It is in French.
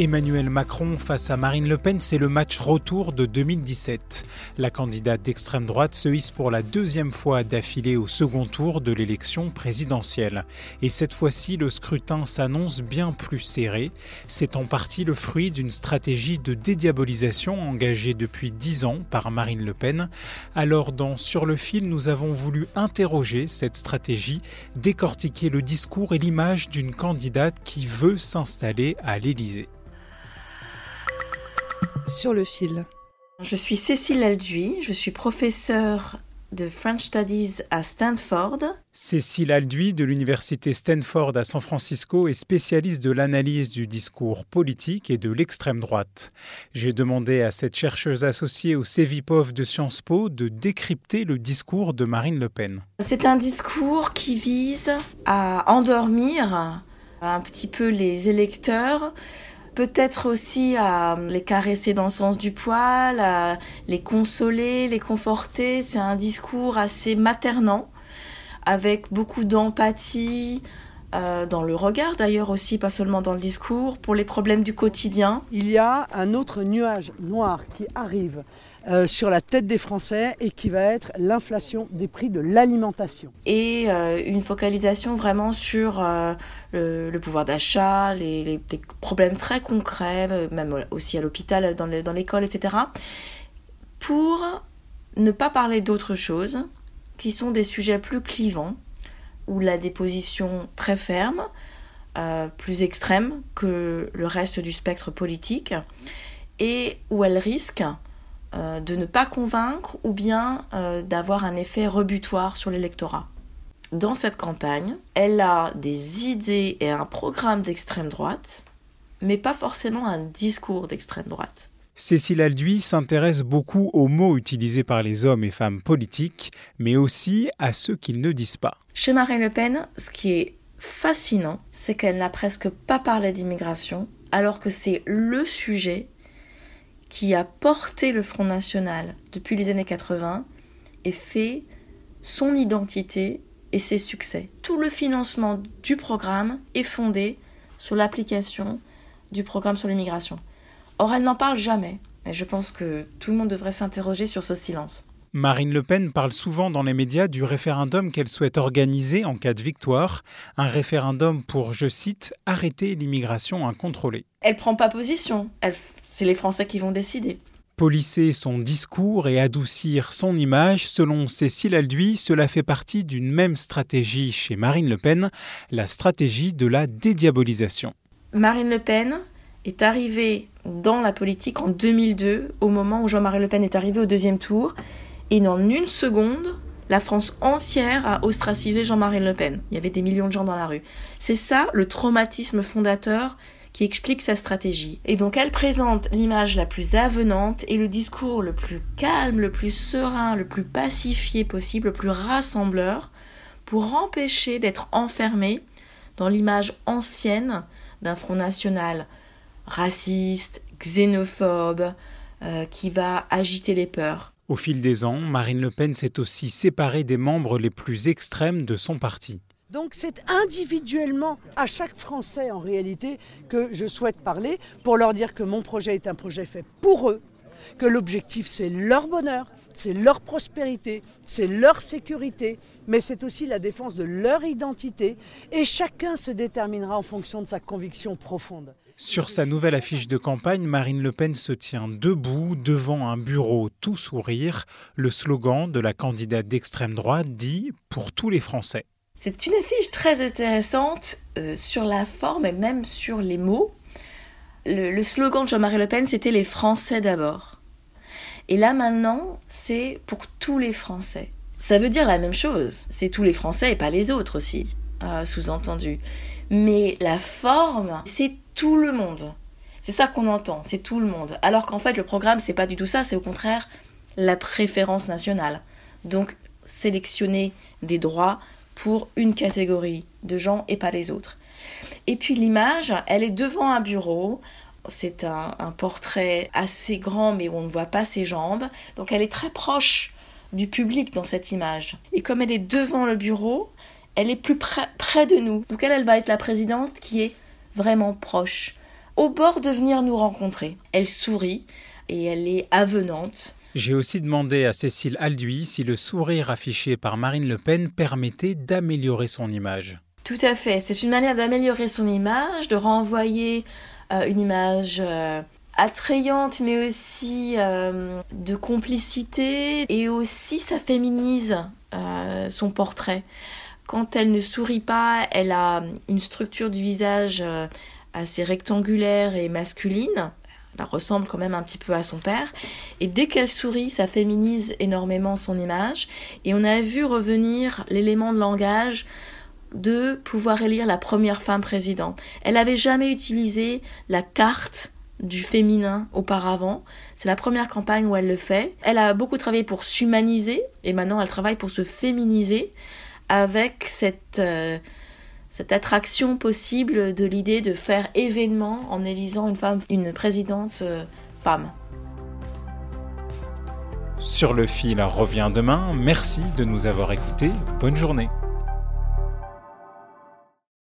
Emmanuel Macron face à Marine Le Pen, c'est le match retour de 2017. La candidate d'extrême droite se hisse pour la deuxième fois d'affilée au second tour de l'élection présidentielle. Et cette fois-ci, le scrutin s'annonce bien plus serré. C'est en partie le fruit d'une stratégie de dédiabolisation engagée depuis dix ans par Marine Le Pen. Alors dans Sur le fil, nous avons voulu interroger cette stratégie, décortiquer le discours et l'image d'une candidate qui veut s'installer à l'Élysée sur le fil. Je suis Cécile Alduy, je suis professeure de French Studies à Stanford. Cécile Alduy de l'université Stanford à San Francisco est spécialiste de l'analyse du discours politique et de l'extrême droite. J'ai demandé à cette chercheuse associée au CEVIPOV de Sciences Po de décrypter le discours de Marine Le Pen. C'est un discours qui vise à endormir un petit peu les électeurs peut-être aussi à les caresser dans le sens du poil, à les consoler, les conforter. C'est un discours assez maternant, avec beaucoup d'empathie, euh, dans le regard d'ailleurs aussi, pas seulement dans le discours, pour les problèmes du quotidien. Il y a un autre nuage noir qui arrive euh, sur la tête des Français et qui va être l'inflation des prix de l'alimentation. Et euh, une focalisation vraiment sur le, pouvoir d'achat, les, problèmes très concrets, même aussi à l'hôpital, dans l'école, etc. Pour ne pas parler d'autres choses qui sont des sujets plus clivants où elle a des positions très fermes, euh, plus extrêmes que le reste du spectre politique, et où elle risque euh, de ne pas convaincre ou bien euh, d'avoir un effet rebutoire sur l'électorat. Dans cette campagne, elle a des idées et un programme d'extrême droite, mais pas forcément un discours d'extrême droite. Cécile Alduy s'intéresse beaucoup aux mots utilisés par les hommes et femmes politiques, mais aussi à ceux qu'ils ne disent pas. Chez Marine Le Pen, ce qui est fascinant, c'est qu'elle n'a presque pas parlé d'immigration, alors que c'est le sujet qui a porté le Front National depuis les années 80 et fait son identité et ses succès. Tout le financement du programme est fondé sur l'application du programme sur l'immigration. Or, elle n'en parle jamais. Et je pense que tout le monde devrait s'interroger sur ce silence. Marine Le Pen parle souvent dans les médias du référendum qu'elle souhaite organiser en cas de victoire, un référendum pour, je cite, arrêter l'immigration incontrôlée. Elle prend pas position, c'est les Français qui vont décider. Polisser son discours et adoucir son image, selon Cécile Alduy, cela fait partie d'une même stratégie chez Marine Le Pen, la stratégie de la dédiabolisation. Marine Le Pen est arrivée dans la politique en 2002, au moment où Jean-Marie Le Pen est arrivé au deuxième tour. Et en une seconde, la France entière a ostracisé Jean-Marie Le Pen. Il y avait des millions de gens dans la rue. C'est ça le traumatisme fondateur qui explique sa stratégie. Et donc elle présente l'image la plus avenante et le discours le plus calme, le plus serein, le plus pacifié possible, le plus rassembleur, pour empêcher d'être enfermé dans l'image ancienne d'un Front National raciste, xénophobe, euh, qui va agiter les peurs. Au fil des ans, Marine Le Pen s'est aussi séparée des membres les plus extrêmes de son parti. Donc c'est individuellement à chaque Français en réalité que je souhaite parler pour leur dire que mon projet est un projet fait pour eux, que l'objectif c'est leur bonheur, c'est leur prospérité, c'est leur sécurité, mais c'est aussi la défense de leur identité et chacun se déterminera en fonction de sa conviction profonde. Sur sa nouvelle affiche de campagne, Marine Le Pen se tient debout devant un bureau tout sourire. Le slogan de la candidate d'extrême droite dit Pour tous les Français. C'est une affiche très intéressante euh, sur la forme et même sur les mots. Le, slogan de Jean-Marie Le Pen, c'était Les Français d'abord. Et là maintenant, c'est pour tous les Français. Ça veut dire la même chose. C'est tous les Français et pas les autres aussi, euh, sous-entendu. Mais la forme, c'est tout le monde. C'est ça qu'on entend, c'est tout le monde. Alors qu'en fait, le programme, c'est pas du tout ça, c'est au contraire la préférence nationale. Donc, sélectionner des droits pour une catégorie de gens et pas les autres. Et puis l'image, elle est devant un bureau. C'est un, portrait assez grand, mais on ne voit pas ses jambes. Donc elle est très proche du public dans cette image. Et comme elle est devant le bureau, elle est plus près, près de nous. Donc elle, elle va être la présidente qui est vraiment proche, au bord de venir nous rencontrer. Elle sourit et elle est avenante. J'ai aussi demandé à Cécile Alduy si le sourire affiché par Marine Le Pen permettait d'améliorer son image. Tout à fait, c'est une manière d'améliorer son image, de renvoyer euh, une image euh, attrayante, mais aussi euh, de complicité, et aussi ça féminise son portrait. Quand elle ne sourit pas, elle a une structure du visage assez rectangulaire et masculine elle ressemble quand même un petit peu à son père. Et dès qu'elle sourit, ça féminise énormément son image. Et on a vu revenir l'élément de langage de pouvoir élire la première femme présidente. Elle n'avait jamais utilisé la carte du féminin auparavant. C'est la première campagne où elle le fait. Elle a beaucoup travaillé pour s'humaniser et maintenant elle travaille pour se féminiser avec cette... Euh, cette attraction possible de l'idée de faire événement en élisant une femme, une présidente euh, femme. Sur le fil revient demain. Merci de nous avoir écoutés. Bonne journée.